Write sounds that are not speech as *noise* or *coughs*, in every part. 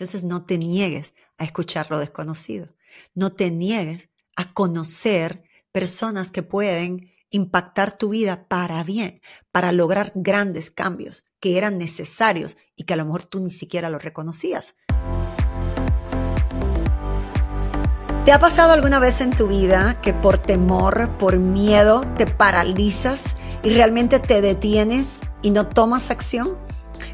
Entonces no te niegues a escuchar lo desconocido. No te niegues a conocer personas que pueden impactar tu vida para bien, para lograr grandes cambios que eran necesarios y que a lo mejor tú ni siquiera los reconocías. ¿Te ha pasado alguna vez en tu vida que por temor, por miedo, te paralizas y realmente te detienes y no tomas acción?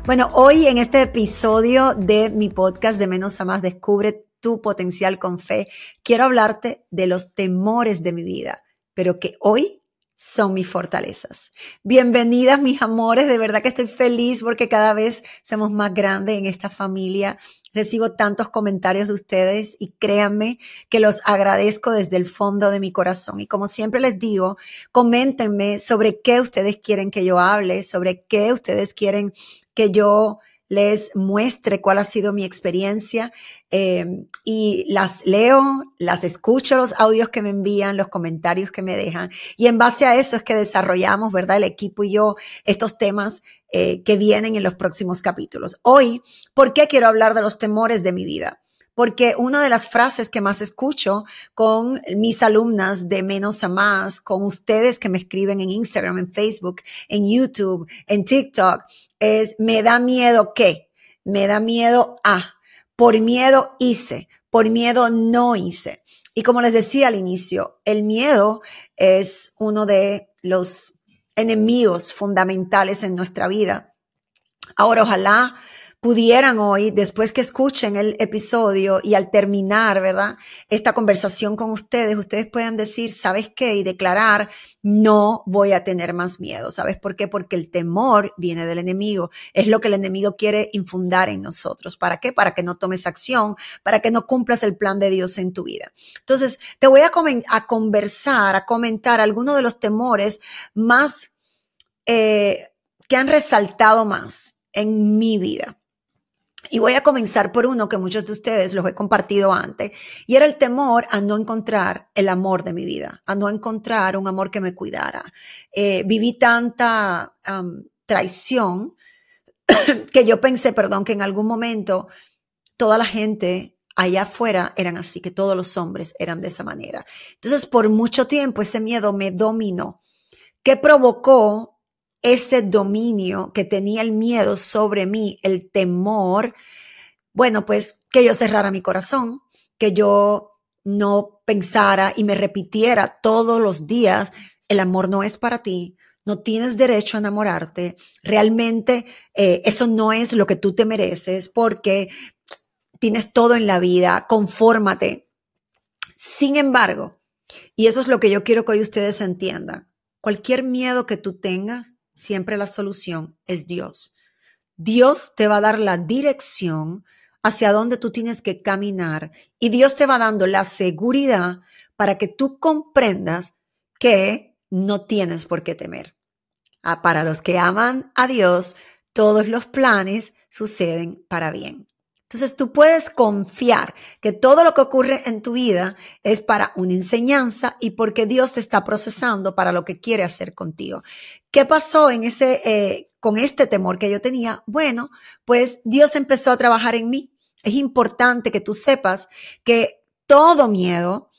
Bueno, hoy en este episodio de mi podcast de Menos a Más Descubre tu potencial con fe, quiero hablarte de los temores de mi vida, pero que hoy son mis fortalezas. Bienvenidas, mis amores. De verdad que estoy feliz porque cada vez somos más grandes en esta familia. Recibo tantos comentarios de ustedes y créanme que los agradezco desde el fondo de mi corazón. Y como siempre les digo, coméntenme sobre qué ustedes quieren que yo hable, sobre qué ustedes quieren que yo les muestre cuál ha sido mi experiencia em, y las leo, las escucho los audios que me envían, los comentarios que me dejan y en base a eso es que desarrollamos, ¿verdad? El equipo y yo estos temas eh, que vienen en los próximos capítulos. Hoy, ¿por qué quiero hablar de los temores de mi vida? Porque una de las frases que más escucho con mis alumnas de menos a más, con ustedes que me escriben en Instagram, en Facebook, en YouTube, en TikTok, es me da miedo que, me da miedo a, por miedo hice, por miedo no hice. Y como les decía al inicio, el miedo es uno de los enemigos fundamentales en nuestra vida. Ahora, ojalá pudieran hoy, después que escuchen el episodio y al terminar, ¿verdad? Esta conversación con ustedes, ustedes puedan decir, ¿sabes qué? Y declarar, no voy a tener más miedo. ¿Sabes por qué? Porque el temor viene del enemigo. Es lo que el enemigo quiere infundar en nosotros. ¿Para qué? Para que no tomes acción, para que no cumplas el plan de Dios en tu vida. Entonces, te voy a, a conversar, a comentar algunos de los temores más eh, que han resaltado más en mi vida. Y voy a comenzar por uno que muchos de ustedes los he compartido antes, y era el temor a no encontrar el amor de mi vida, a no encontrar un amor que me cuidara. Eh, viví tanta traición *coughs* que yo pensé, perdón, que en algún momento toda la gente allá afuera eran así, que todos los hombres eran de esa manera. Entonces, por mucho tiempo ese miedo me dominó. ¿Qué provocó ese dominio que tenía el miedo sobre mí, el temor, bueno, pues que yo cerrara mi corazón, que yo no pensara y me repitiera todos los días, el amor no es para ti, no tienes derecho a enamorarte, realmente eh, eso no es lo que tú te mereces porque tienes todo en la vida, confórmate. Sin embargo, y eso es lo que yo quiero que hoy ustedes entiendan, cualquier miedo que tú tengas, siempre la solución es Dios. Dios te va a dar la dirección hacia donde tú tienes que caminar y Dios te va dando la seguridad para que tú comprendas que no tienes por qué temer. Ah, para los que aman a Dios, todos los planes suceden para bien. Entonces tú puedes confiar que todo lo que ocurre en tu vida es para una enseñanza y porque Dios te está procesando para lo que quiere hacer contigo. ¿Qué pasó en ese, eh, con este temor que yo tenía? Bueno, pues Dios empezó a trabajar en mí. Es importante que tú sepas que todo miedo,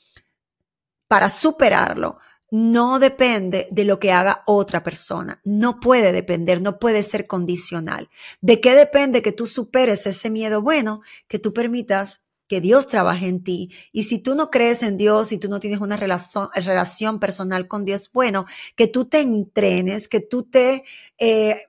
para superarlo, no depende de lo que haga otra persona. No puede depender, no puede ser condicional. ¿De qué depende que tú superes ese miedo? Bueno, que tú permitas que Dios trabaje en ti. Y si tú no crees en Dios, si tú no tienes una relación, personal con Dios, bueno, que tú te entrenes, que tú te eh,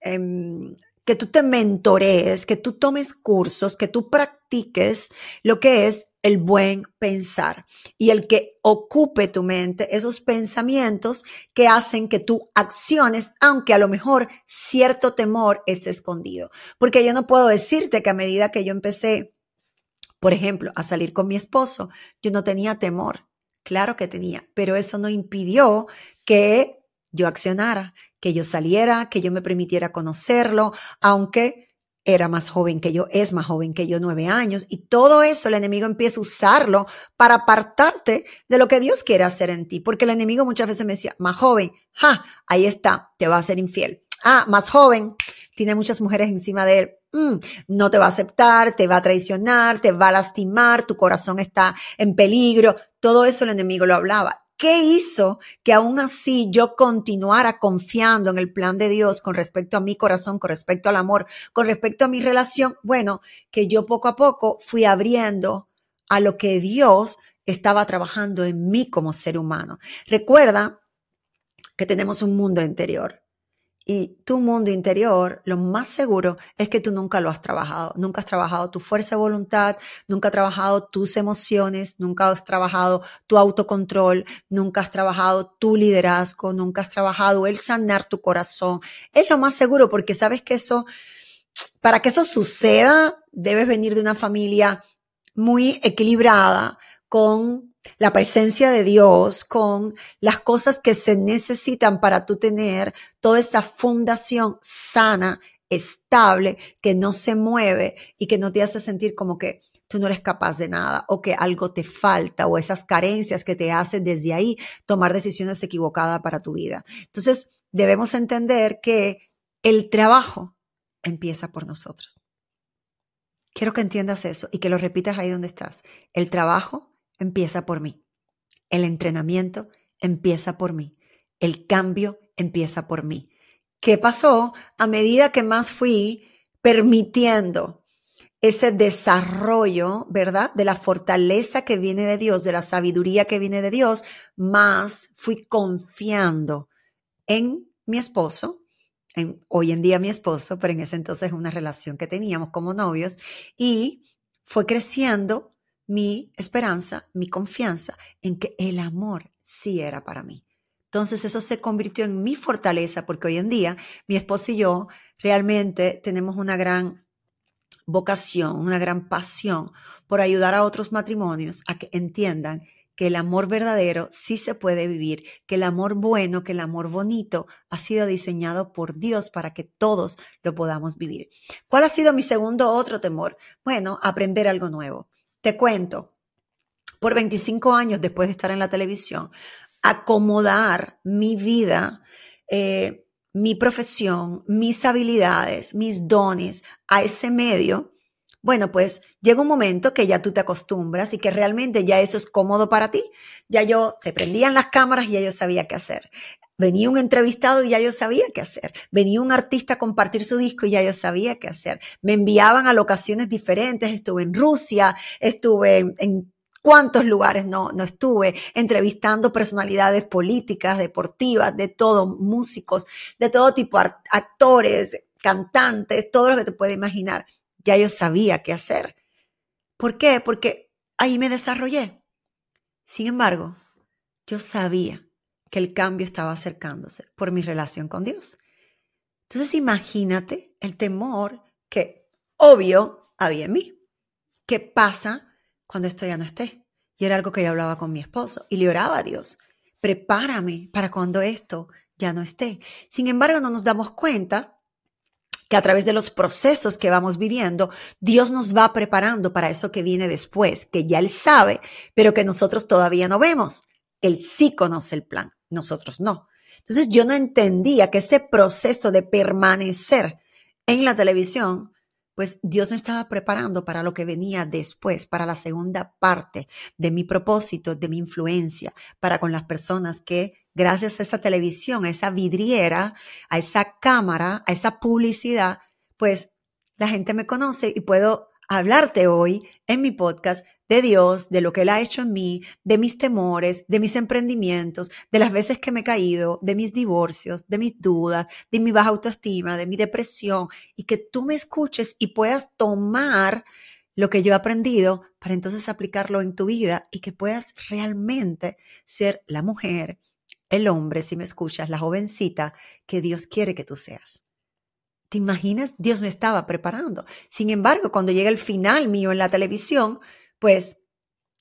em, que tú te mentorees, que tú tomes cursos, que tú practiques lo que es el buen pensar y el que ocupe tu mente esos pensamientos que hacen que tú acciones, aunque a lo mejor cierto temor esté escondido. Porque yo no puedo decirte que a medida que yo empecé, por ejemplo, a salir con mi esposo, yo no tenía temor. Claro que tenía, pero eso no impidió que yo accionara, que yo saliera, que yo me permitiera conocerlo, aunque era más joven que yo, es más joven que yo, nueve años, y todo eso el enemigo empieza a usarlo para apartarte de lo que Dios quiere hacer en ti, porque el enemigo muchas veces me decía, más joven, ja, ahí está, te va a ser infiel. Ah, más joven, tiene muchas mujeres encima de él, mm, no te va a aceptar, te va a traicionar, te va a lastimar, tu corazón está en peligro. Todo eso el enemigo lo hablaba. ¿Qué hizo que aún así yo continuara confiando en el plan de Dios con respecto a mi corazón, con respecto al amor, con respecto a mi relación? Bueno, que yo poco a poco fui abriendo a lo que Dios estaba trabajando en mí como ser humano. Recuerda que tenemos un mundo interior y tu mundo interior, lo más seguro es que tú nunca lo has trabajado. Nunca has trabajado tu fuerza de voluntad, nunca has trabajado tus emociones, nunca has trabajado tu autocontrol, nunca has trabajado tu liderazgo, nunca has trabajado el sanar tu corazón. Es lo más seguro porque sabes que eso, para que eso suceda, debes venir de una familia muy equilibrada, con la presencia de Dios, con las cosas que se necesitan para tú tener toda esa fundación sana, estable, que no se mueve y que no te hace sentir como que tú no eres capaz de nada o que algo te falta o esas carencias que te hacen desde ahí tomar decisiones equivocadas para tu vida. Entonces, debemos entender que el trabajo empieza por nosotros. Quiero que entiendas eso y que lo repitas ahí donde estás. El trabajo empieza por mí. El entrenamiento empieza por mí. El cambio empieza por mí. ¿Qué pasó? A medida que más fui permitiendo ese desarrollo, ¿verdad? De la fortaleza que viene de Dios, de la sabiduría que viene de Dios, más fui confiando en mi esposo, en, hoy en día mi esposo, pero en ese entonces una relación que teníamos como novios, y fue creciendo mi esperanza, mi confianza en que el amor sí era para mí. Entonces eso se convirtió en mi fortaleza porque hoy en día mi esposo y yo realmente tenemos una gran vocación, una gran pasión por ayudar a otros matrimonios a que entiendan que el amor verdadero sí se puede vivir, que el amor bueno, que el amor bonito ha sido diseñado por Dios para que todos lo podamos vivir. ¿Cuál ha sido mi segundo otro temor? Bueno, aprender algo nuevo. Te cuento, por 25 años después de estar en la televisión, acomodar mi vida, eh, mi profesión, mis habilidades, mis dones a ese medio, bueno, pues llega un momento que ya tú te acostumbras y que realmente ya eso es cómodo para ti. Ya yo, se prendían las cámaras y ya yo sabía qué hacer. Venía un entrevistado y ya yo sabía qué hacer. Venía un artista a compartir su disco y ya yo sabía qué hacer. Me enviaban a locaciones diferentes. Estuve en Rusia, estuve en, cuántos lugares no, no estuve entrevistando personalidades políticas, deportivas, de todo, músicos, de todo tipo, actores, cantantes, todo lo que te puedes imaginar. Ya yo sabía qué hacer. ¿Por qué? Porque ahí me desarrollé. Sin embargo, yo sabía que el cambio estaba acercándose por mi relación con Dios. Entonces imagínate el temor que obvio había en mí. ¿Qué pasa cuando esto ya no esté? Y era algo que yo hablaba con mi esposo y le oraba a Dios, prepárame para cuando esto ya no esté. Sin embargo, no nos damos cuenta que a través de los procesos que vamos viviendo, Dios nos va preparando para eso que viene después, que ya Él sabe, pero que nosotros todavía no vemos. Él sí conoce el plan nosotros no. Entonces yo no entendía que ese proceso de permanecer en la televisión, pues Dios me estaba preparando para lo que venía después, para la segunda parte de mi propósito, de mi influencia, para con las personas que gracias a esa televisión, a esa vidriera, a esa cámara, a esa publicidad, pues la gente me conoce y puedo hablarte hoy en mi podcast de Dios, de lo que Él ha hecho en mí, de mis temores, de mis emprendimientos, de las veces que me he caído, de mis divorcios, de mis dudas, de mi baja autoestima, de mi depresión, y que tú me escuches y puedas tomar lo que yo he aprendido para entonces aplicarlo en tu vida y que puedas realmente ser la mujer, el hombre, si me escuchas, la jovencita que Dios quiere que tú seas. ¿Te imaginas? Dios me estaba preparando. Sin embargo, cuando llega el final mío en la televisión, pues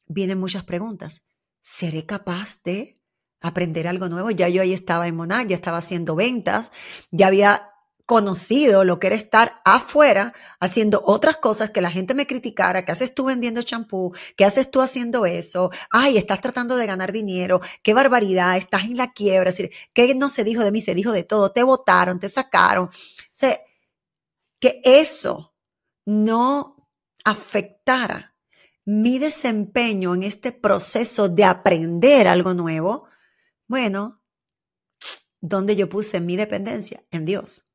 vienen muchas preguntas. ¿Seré capaz de aprender algo nuevo? Ya yo ahí estaba en Monac, ya estaba haciendo ventas, ya había conocido lo que era estar afuera haciendo otras cosas que la gente me criticara, ¿qué haces tú vendiendo champú? ¿Qué haces tú haciendo eso? Ay, estás tratando de ganar dinero, qué barbaridad, estás en la quiebra, es decir, ¿qué no se dijo de mí? Se dijo de todo, te votaron, te sacaron. O que eso no afectara mi desempeño en este proceso de aprender algo nuevo, bueno, ¿dónde yo puse mi dependencia? En Dios.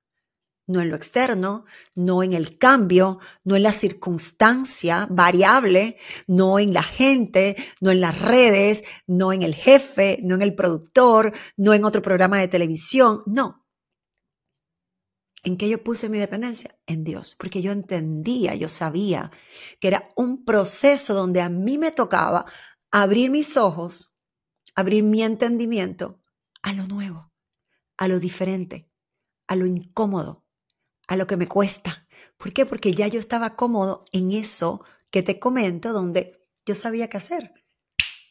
No en lo externo, no en el cambio, no en la circunstancia variable, no en la gente, no en las redes, no en el jefe, no en el productor, no en otro programa de televisión, no. ¿En qué yo puse mi dependencia? En Dios, porque yo entendía, yo sabía que era un proceso donde a mí me tocaba abrir mis ojos, abrir mi entendimiento a lo nuevo, a lo diferente, a lo incómodo, a lo que me cuesta. ¿Por qué? Porque ya yo estaba cómodo en eso que te comento, donde yo sabía qué hacer.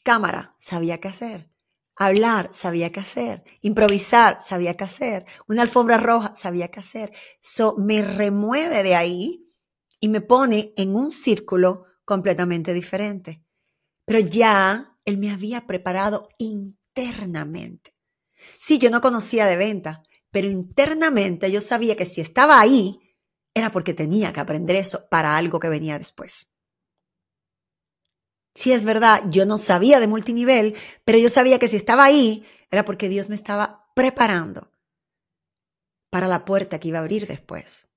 Cámara, sabía qué hacer. Hablar, sabía qué hacer. Improvisar, sabía qué hacer. Una alfombra roja, sabía qué hacer. Eso me remueve de ahí y me pone en un círculo completamente diferente. Pero ya él me había preparado internamente. Sí, yo no conocía de venta, pero internamente yo sabía que si estaba ahí, era porque tenía que aprender eso para algo que venía después. Sí, es verdad, yo no sabía de multinivel, pero yo sabía que si estaba ahí era porque Dios me estaba preparando para la puerta que iba a abrir después.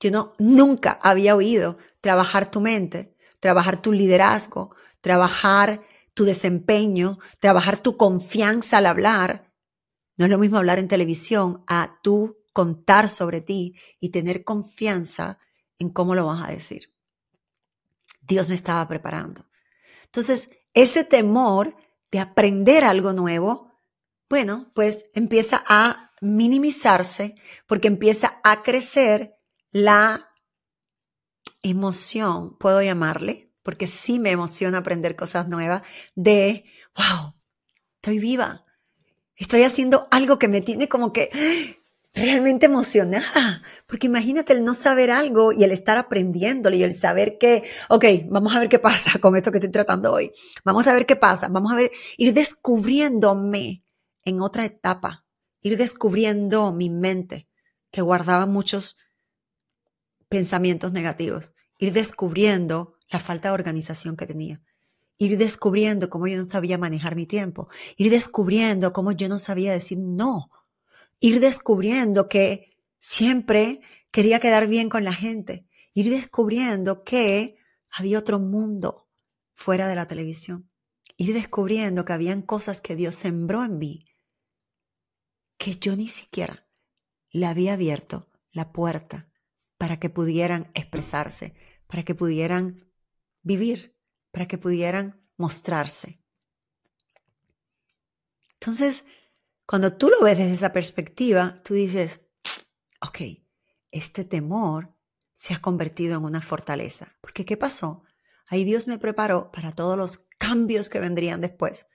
Yo no, nunca había oído trabajar tu mente, trabajar tu liderazgo, trabajar tu desempeño, trabajar tu confianza al hablar. No es lo mismo hablar en televisión a tú contar sobre ti y tener confianza en cómo lo vas a decir. Dios me estaba preparando. Entonces, ese temor de aprender algo nuevo, bueno, pues empieza a minimizarse porque empieza a crecer la emoción, puedo llamarle, porque sí me emociona aprender cosas nuevas, de, wow, estoy viva, estoy haciendo algo que me tiene como que realmente emocionada, porque imagínate el no saber algo y el estar aprendiéndolo y el saber que, ok, vamos a ver qué pasa *laughs* con esto que estoy tratando hoy, vamos a ver qué pasa, vamos a ver, ir descubriéndome en otra etapa, ir descubriendo mi mente que guardaba muchos pensamientos negativos, ir descubriendo la falta de organización que tenía, ir descubriendo cómo yo no sabía manejar mi tiempo, ir descubriendo cómo yo no sabía decir no ir descubriendo que siempre quería quedar bien con la gente, ir descubriendo que había otro mundo fuera de la televisión, ir descubriendo que habían cosas que Dios sembró en mí que yo ni siquiera le había abierto la puerta para que pudieran expresarse, para que pudieran vivir, para que pudieran mostrarse. Entonces, cuando tú lo ves desde esa perspectiva, tú dices, ok, este temor se ha convertido en una fortaleza. Porque ¿qué pasó? Ahí Dios me preparó para todos los cambios que vendrían después,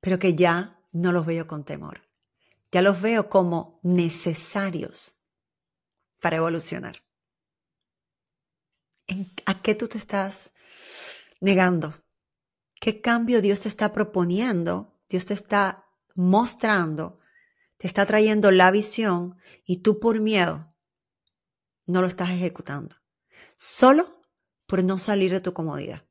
pero que ya no los veo con temor. Ya los veo como necesarios para evolucionar. ¿A qué tú te estás negando? ¿Qué cambio Dios te está proponiendo Dios te está mostrando, te está trayendo la visión y tú por miedo no lo estás ejecutando. Solo por no salir de tu comodidad.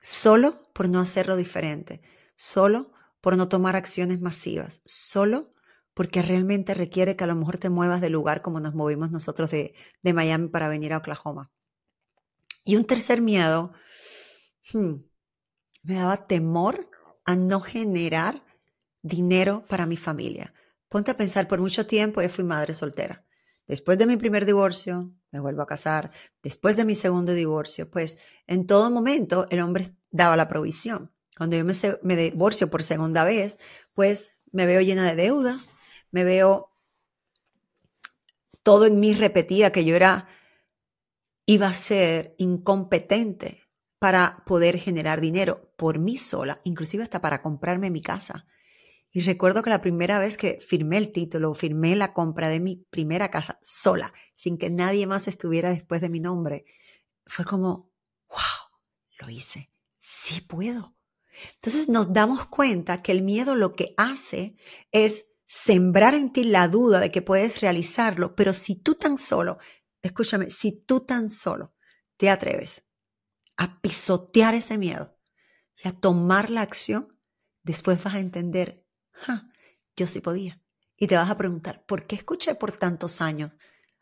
Solo por no hacerlo diferente. Solo por no tomar acciones masivas. Solo porque realmente requiere que a lo mejor te muevas de lugar como nos movimos nosotros de, de Miami para venir a Oklahoma. Y un tercer miedo, hmm, me daba temor a no generar dinero para mi familia. Ponte a pensar, por mucho tiempo yo fui madre soltera. Después de mi primer divorcio, me vuelvo a casar. Después de mi segundo divorcio, pues en todo momento el hombre daba la provisión. Cuando yo me, me divorcio por segunda vez, pues me veo llena de deudas, me veo todo en mí repetía que yo era, iba a ser incompetente para poder generar dinero por mí sola, inclusive hasta para comprarme mi casa. Y recuerdo que la primera vez que firmé el título, firmé la compra de mi primera casa sola, sin que nadie más estuviera después de mi nombre, fue como, wow, lo hice, sí puedo. Entonces nos damos cuenta que el miedo lo que hace es sembrar en ti la duda de que puedes realizarlo, pero si tú tan solo escúchame, si tú tan solo te atreves a pisotear ese miedo y a tomar la acción, después vas a entender, yo sí podía. Y te vas a preguntar, ¿por qué escuché por tantos años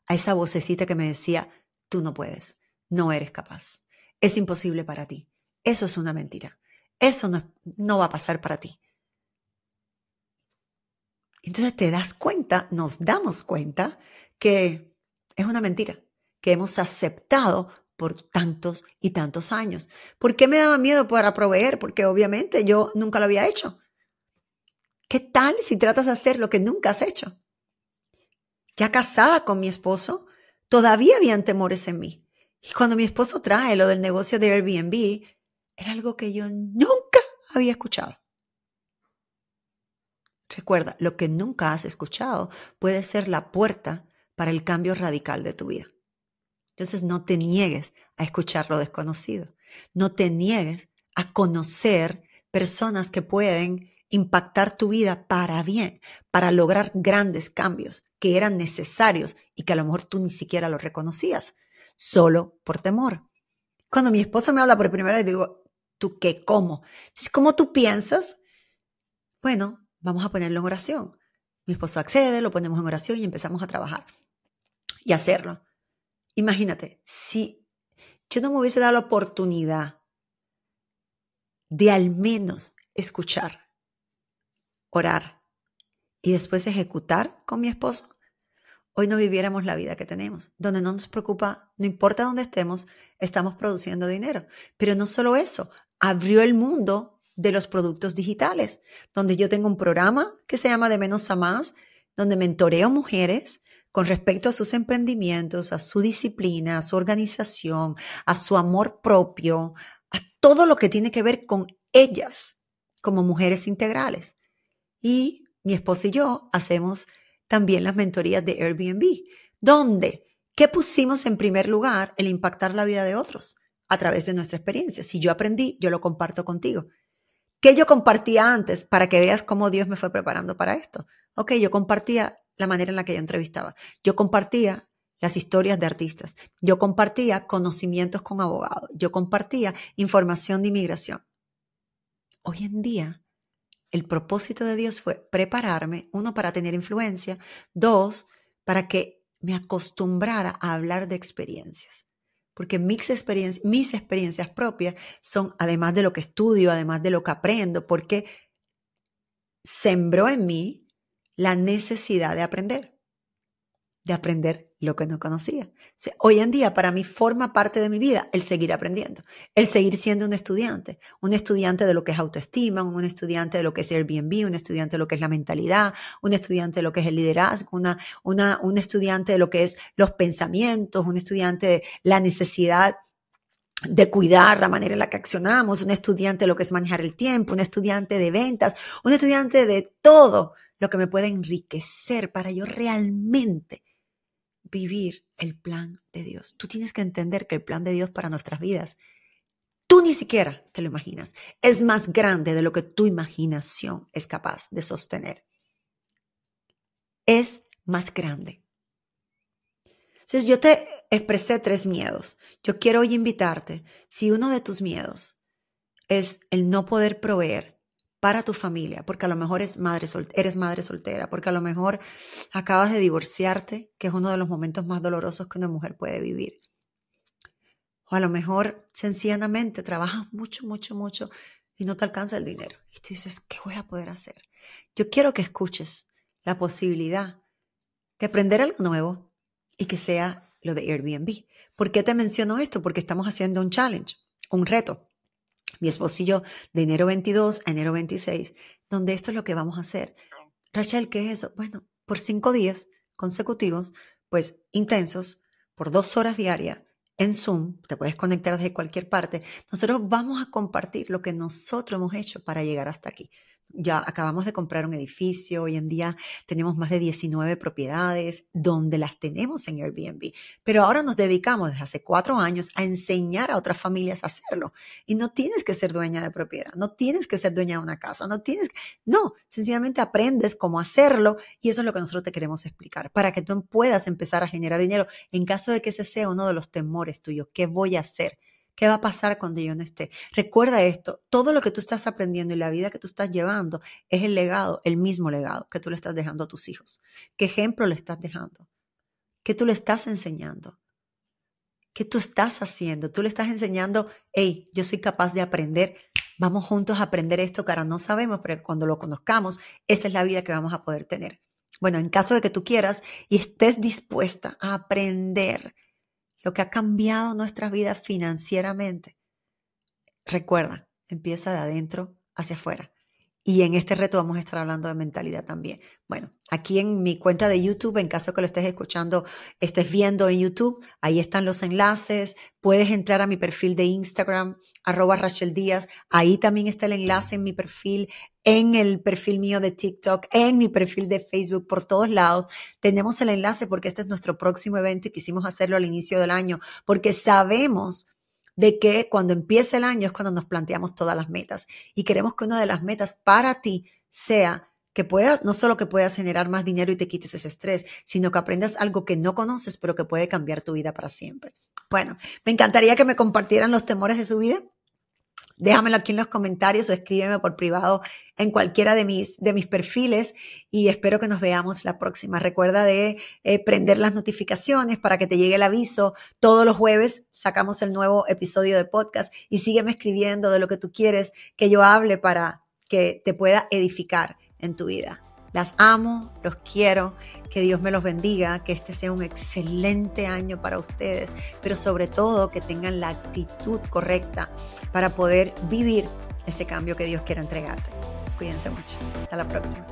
a esa vocecita que me decía, tú no puedes, no eres capaz, es imposible para ti? Eso es una mentira. Eso no, no va a pasar para ti. Entonces te das cuenta, nos damos cuenta que es una mentira, que hemos aceptado por tantos y tantos años. ¿Por qué me daba miedo para proveer? Porque obviamente yo nunca lo había hecho. ¿Qué tal si tratas de hacer lo que nunca has hecho? Ya casada con mi esposo, todavía habían temores en mí. Y cuando mi esposo trae lo del negocio de Airbnb, era algo que yo nunca había escuchado. Recuerda, lo que nunca has escuchado puede ser la puerta para el cambio radical de tu vida. Entonces no te niegues a escuchar lo desconocido. No te niegues a conocer personas que pueden impactar tu vida para bien, para lograr grandes cambios que eran necesarios y que a lo mejor tú ni siquiera lo reconocías, solo por temor. Cuando mi esposo me habla por primera vez, digo, ¿tú qué? ¿Cómo? ¿Cómo tú piensas? Bueno, vamos a ponerlo en oración. Mi esposo accede, lo ponemos en oración y empezamos a trabajar y hacerlo. Imagínate, si yo no me hubiese dado la oportunidad de al menos escuchar, orar y después ejecutar con mi esposo, hoy no viviéramos la vida que tenemos, donde no nos preocupa, no importa dónde estemos, estamos produciendo dinero. Pero no solo eso, abrió el mundo de los productos digitales, donde yo tengo un programa que se llama De menos a más, donde mentoreo mujeres con respecto a sus emprendimientos, a su disciplina, a su organización, a su amor propio, a todo lo que tiene que ver con ellas como mujeres integrales. Y mi esposo y yo hacemos también las mentorías de Airbnb, donde, ¿qué pusimos en primer lugar? El impactar la vida de otros a través de nuestra experiencia. Si yo aprendí, yo lo comparto contigo. ¿Qué yo compartía antes para que veas cómo Dios me fue preparando para esto? Ok, yo compartía la manera en la que yo entrevistaba. Yo compartía las historias de artistas. Yo compartía conocimientos con abogados. Yo compartía información de inmigración. Hoy en día, el propósito de Dios fue prepararme, uno, para tener influencia, dos, para que me acostumbrara a hablar de experiencias porque mis experiencias, mis experiencias propias son, además de lo que estudio, además de lo que aprendo, porque sembró en mí la necesidad de aprender, de aprender lo que no conocía. hoy en día para mí forma parte de mi vida el seguir aprendiendo, el seguir siendo un estudiante, un estudiante de lo que es autoestima, un estudiante de lo que es Airbnb, un estudiante de lo que es la mentalidad, un estudiante de lo que es el liderazgo, una, una, un estudiante de lo que es los pensamientos, un estudiante de la necesidad de cuidar la manera en la que accionamos, un estudiante de lo que es manejar el tiempo, un estudiante de ventas, un estudiante de todo lo que me puede enriquecer para yo realmente vivir el plan de Dios. Tú tienes que entender que el plan de Dios para nuestras vidas, tú ni siquiera te lo imaginas. Es más grande de lo que tu imaginación es capaz de sostener. Es más grande. Entonces yo te expresé tres miedos. Yo quiero hoy invitarte, si uno de tus miedos es el no poder proveer, para tu familia, porque a lo mejor eres madre, eres madre soltera, porque a lo mejor acabas de divorciarte, que es uno de los momentos más dolorosos que una mujer puede vivir. O a lo mejor sencillamente trabajas mucho, mucho, mucho y no te alcanza el dinero. Y tú dices, ¿qué voy a poder hacer? Yo quiero que escuches la posibilidad de aprender algo nuevo y que sea lo de Airbnb. ¿Por qué te menciono esto? Porque estamos haciendo un challenge, un reto mi esposo y yo, de enero 22 a enero 26, donde esto es lo que vamos a hacer. Rachel, ¿qué es eso? Bueno, por cinco días consecutivos, pues intensos, por dos horas diarias, en Zoom, te puedes conectar desde cualquier parte, nosotros vamos a compartir lo que nosotros hemos hecho para llegar hasta aquí. Ya acabamos de comprar un edificio, hoy en día tenemos más de 19 propiedades donde las tenemos en Airbnb, pero ahora nos dedicamos desde hace cuatro años a enseñar a otras familias a hacerlo. Y no tienes que ser dueña de propiedad, no tienes que ser dueña de una casa, no tienes, no, sencillamente aprendes cómo hacerlo y eso es lo que nosotros te queremos explicar, para que tú puedas empezar a generar dinero en caso de que ese sea uno de los temores tuyos, ¿qué voy a hacer? ¿Qué va a pasar cuando yo no esté? Recuerda esto, todo lo que tú estás aprendiendo y la vida que tú estás llevando es el legado, el mismo legado que tú le estás dejando a tus hijos. ¿Qué ejemplo le estás dejando? ¿Qué tú le estás enseñando? ¿Qué tú estás haciendo? Tú le estás enseñando, hey, yo soy capaz de aprender, vamos juntos a aprender esto ahora no sabemos, pero cuando lo conozcamos, esa es la vida que vamos a poder tener. Bueno, en caso de que tú quieras y estés dispuesta a aprender, lo que ha cambiado nuestras vidas financieramente. Recuerda, empieza de adentro hacia afuera. Y en este reto vamos a estar hablando de mentalidad también. Bueno, aquí en mi cuenta de YouTube, en caso que lo estés escuchando, estés viendo en YouTube, ahí están los enlaces. Puedes entrar a mi perfil de Instagram, arroba Rachel Díaz. Ahí también está el enlace en mi perfil, en el perfil mío de TikTok, en mi perfil de Facebook, por todos lados. Tenemos el enlace porque este es nuestro próximo evento y quisimos hacerlo al inicio del año porque sabemos de que cuando empieza el año es cuando nos planteamos todas las metas y queremos que una de las metas para ti sea que puedas, no solo que puedas generar más dinero y te quites ese estrés, sino que aprendas algo que no conoces, pero que puede cambiar tu vida para siempre. Bueno, me encantaría que me compartieran los temores de su vida Déjamelo aquí en los comentarios o escríbeme por privado en cualquiera de mis, de mis perfiles y espero que nos veamos la próxima. Recuerda de eh, prender las notificaciones para que te llegue el aviso. Todos los jueves sacamos el nuevo episodio de podcast y sígueme escribiendo de lo que tú quieres que yo hable para que te pueda edificar en tu vida. Las amo, los quiero, que Dios me los bendiga, que este sea un excelente año para ustedes, pero sobre todo que tengan la actitud correcta para poder vivir ese cambio que Dios quiere entregarte. Cuídense mucho. Hasta la próxima.